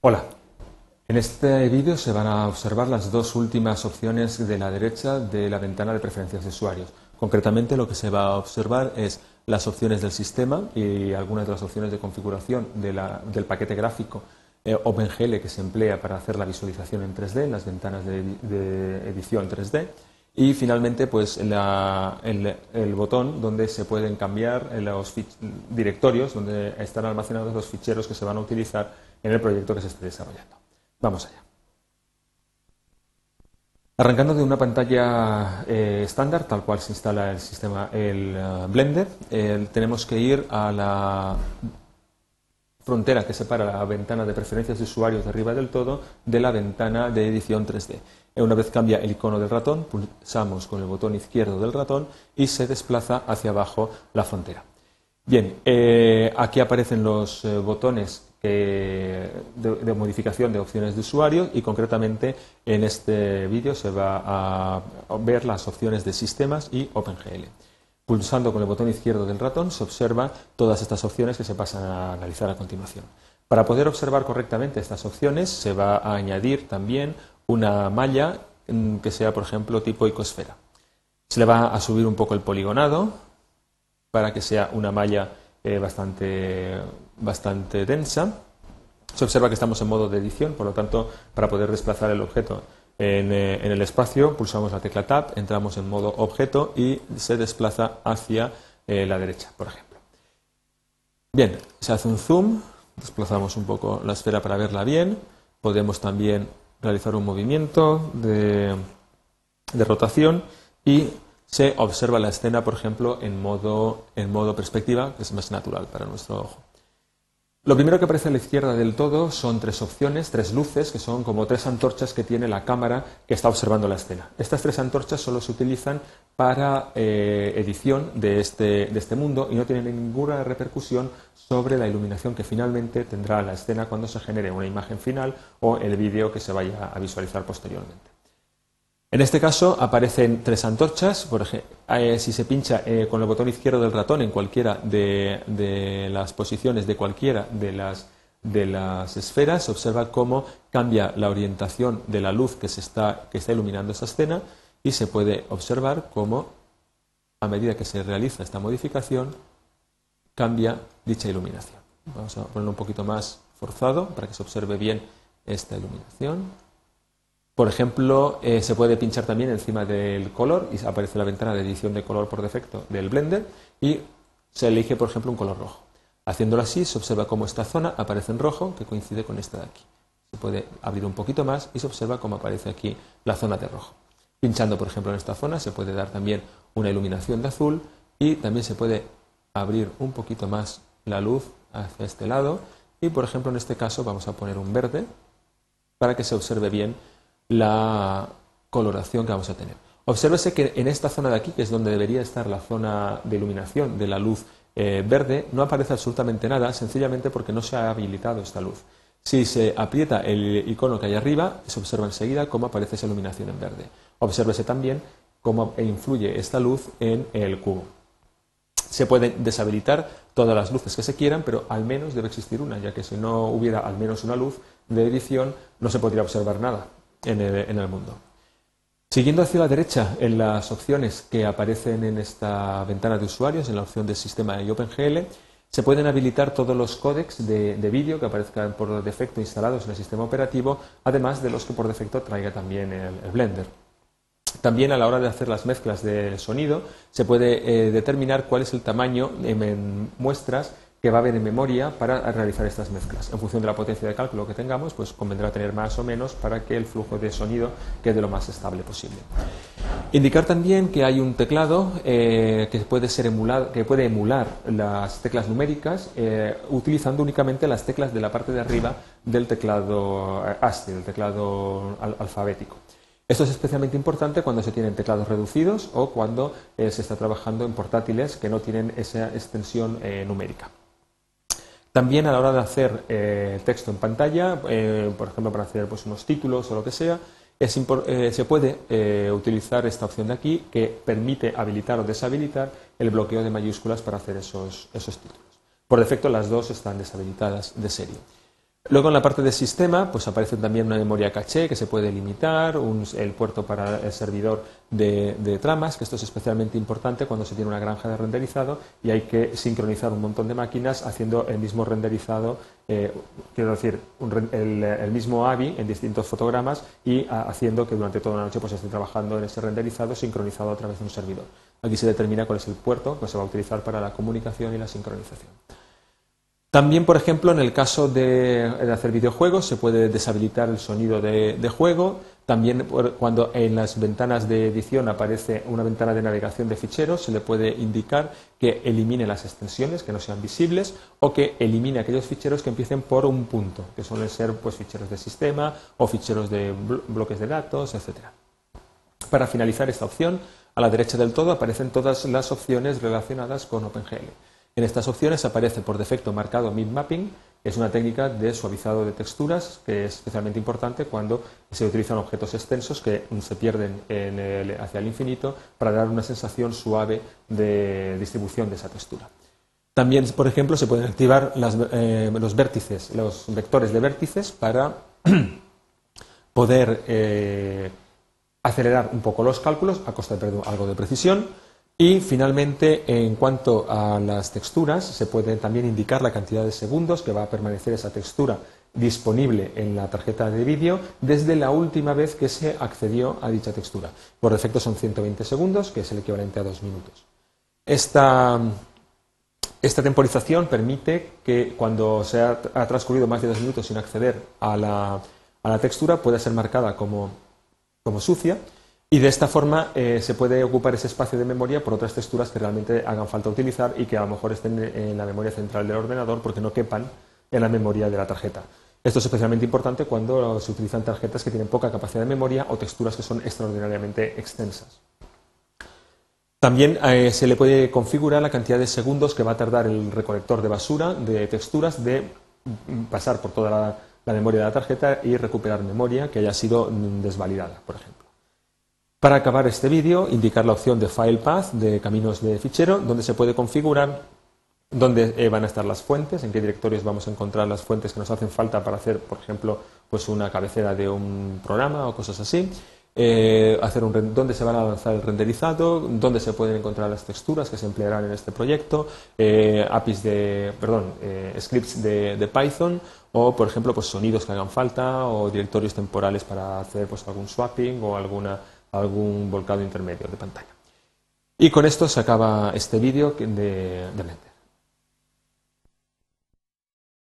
Hola, en este vídeo se van a observar las dos últimas opciones de la derecha de la ventana de preferencias de usuarios. Concretamente lo que se va a observar es las opciones del sistema y algunas de las opciones de configuración del paquete gráfico eh, OpenGL que se emplea para hacer la visualización en 3D, en las ventanas de, de edición 3D. Y finalmente, pues el, botón donde se pueden cambiar los directorios, donde están almacenados los ficheros que se van a utilizar en el proyecto que se esté desarrollando. Vamos allá. Arrancando de una pantalla eh, estándar, tal cual se instala el sistema, el eh, Blender, tenemos que ir a la frontera que separa la ventana de preferencias de usuarios de arriba del todo de la ventana de edición 3D. Una vez cambia el icono del ratón, pulsamos con el botón izquierdo del ratón y se desplaza hacia abajo la frontera. Bien, eh, aquí aparecen los botones de, modificación de opciones de usuario y concretamente en este vídeo se va a ver las opciones de sistemas y OpenGL. Pulsando con el botón izquierdo del ratón se observa todas estas opciones que se pasan a analizar a continuación. Para poder observar correctamente estas opciones se va a añadir también una malla mm, que sea, por ejemplo, tipo icosfera. Se le va a subir un poco el poligonado para que sea una malla eh, bastante, bastante densa. Se observa que estamos en modo de edición, por lo tanto, para poder desplazar el objeto en, eh, el espacio, pulsamos la tecla Tab, entramos en modo objeto y se desplaza hacia eh, la derecha, por ejemplo. Bien, se hace un zoom, desplazamos un poco la esfera para verla bien. Podemos también realizar un movimiento de, de rotación y se observa la escena, por ejemplo, en modo, en modo perspectiva, que es más natural para nuestro ojo. Lo primero que aparece a la izquierda del todo son tres opciones, tres luces, que son como tres antorchas que tiene la cámara que está observando la escena. Estas tres antorchas solo se utilizan para eh, edición de este, de este mundo y no tienen ninguna repercusión sobre la iluminación que finalmente tendrá la escena cuando se genere una imagen final o el vídeo que se vaya a visualizar posteriormente. En este caso aparecen tres antorchas. Por ejemplo, eh, si se pincha eh, con el botón izquierdo del ratón en cualquiera de, las posiciones de cualquiera de las, de las esferas, se observa cómo cambia la orientación de la luz que, se que está iluminando esa escena y se puede observar cómo, a medida que se realiza esta modificación, cambia dicha iluminación. Vamos a ponerlo un poquito más forzado para que se observe bien esta iluminación. Por ejemplo, eh, se puede pinchar también encima del color y aparece la ventana de edición de color por defecto del Blender y se elige, por ejemplo, un color rojo. Haciéndolo así, se observa cómo esta zona aparece en rojo, que coincide con esta de aquí. Se puede abrir un poquito más y se observa cómo aparece aquí la zona de rojo. Pinchando, por ejemplo, en esta zona, se puede dar también una iluminación de azul y también se puede abrir un poquito más la luz hacia este lado y, por ejemplo, en este caso vamos a poner un verde para que se observe bien la coloración que vamos a tener. Obsérvese que en esta zona de aquí, que es donde debería estar la zona de iluminación de la luz eh, verde, no aparece absolutamente nada, sencillamente porque no se ha habilitado esta luz. Si se aprieta el icono que hay arriba, se observa enseguida cómo aparece esa iluminación en verde. Obsérvese también cómo influye esta luz en el cubo. Se pueden deshabilitar todas las luces que se quieran, pero al menos debe existir una, ya que si no hubiera al menos una luz de edición, no se podría observar nada en el, mundo. Siguiendo hacia la derecha en las opciones que aparecen en esta ventana de usuarios, en la opción de sistema y OpenGL, se pueden habilitar todos los códecs de, vídeo que aparezcan por defecto instalados en el sistema operativo, además de los que por defecto traiga también el, Blender. También a la hora de hacer las mezclas de sonido se puede eh, determinar cuál es el tamaño en muestras que va a haber en memoria para realizar estas mezclas. En función de la potencia de cálculo que tengamos, pues convendrá tener más o menos para que el flujo de sonido quede lo más estable posible. Indicar también que hay un teclado eh, que, puede emular las teclas numéricas eh, utilizando únicamente las teclas de la parte de arriba del teclado eh, ASCII, del teclado alfabético. Esto es especialmente importante cuando se tienen teclados reducidos o cuando se está trabajando en portátiles que no tienen esa extensión numérica. También a la hora de hacer eh, texto en pantalla, eh, por ejemplo para hacer pues, unos títulos o lo que sea, eh, se puede utilizar esta opción de aquí que permite habilitar o deshabilitar el bloqueo de mayúsculas para hacer esos, esos títulos. Por defecto las dos están deshabilitadas de serie. Luego en la parte de sistema pues aparece también una memoria caché que se puede limitar, el puerto para el servidor de, tramas, que esto es especialmente importante cuando se tiene una granja de renderizado y hay que sincronizar un montón de máquinas haciendo el mismo renderizado, eh, quiero decir, el, mismo AVI en distintos fotogramas y haciendo que durante toda la noche pues esté trabajando en ese renderizado sincronizado a través de un servidor. Aquí se determina cuál es el puerto que se va a utilizar para la comunicación y la sincronización. También, por ejemplo, en el caso de, hacer videojuegos, se puede deshabilitar el sonido de, juego. También, cuando en las ventanas de edición aparece una ventana de navegación de ficheros, se le puede indicar que elimine las extensiones que no sean visibles o que elimine aquellos ficheros que empiecen por un punto, que suelen ser pues, ficheros de sistema o ficheros de bloques de datos, etc. Para finalizar esta opción, a la derecha del todo aparecen todas las opciones relacionadas con OpenGL. En estas opciones aparece por defecto marcado Mid Mapping, que es una técnica de suavizado de texturas que es especialmente importante cuando se utilizan objetos extensos que se pierden hacia el infinito para dar una sensación suave de distribución de esa textura. También, por ejemplo, se pueden activar eh, los vértices, los vectores de vértices para poder eh, acelerar un poco los cálculos a costa de perder algo de precisión y finalmente, en cuanto a las texturas, se puede también indicar la cantidad de segundos que va a permanecer esa textura disponible en la tarjeta de vídeo desde la última vez que se accedió a dicha textura. Por defecto son 120 segundos, que es el equivalente a dos minutos. Esta, temporización permite que cuando se ha, transcurrido más de dos minutos sin acceder a la, textura pueda ser marcada como sucia y de esta forma eh, se puede ocupar ese espacio de memoria por otras texturas que realmente hagan falta utilizar y que a lo mejor estén en la memoria central del ordenador porque no quepan en la memoria de la tarjeta. Esto es especialmente importante cuando se utilizan tarjetas que tienen poca capacidad de memoria o texturas que son extraordinariamente extensas. También eh, se le puede configurar la cantidad de segundos que va a tardar el recolector de basura de texturas de pasar por toda la, la memoria de la tarjeta y recuperar memoria que haya sido desvalidada, por ejemplo. Para acabar este vídeo, indicar la opción de File Path de caminos de fichero, donde se puede configurar dónde eh, van a estar las fuentes, en qué directorios vamos a encontrar las fuentes que nos hacen falta para hacer, por ejemplo, pues una cabecera de un programa o cosas así. Eh, hacer un, dónde se van a lanzar el renderizado, dónde se pueden encontrar las texturas que se emplearán en este proyecto, eh, APIs de, perdón, scripts de, de, Python o, por ejemplo, pues sonidos que hagan falta o directorios temporales para hacer pues algún swapping o alguna algún volcado intermedio de pantalla. Y con esto se acaba este vídeo de, de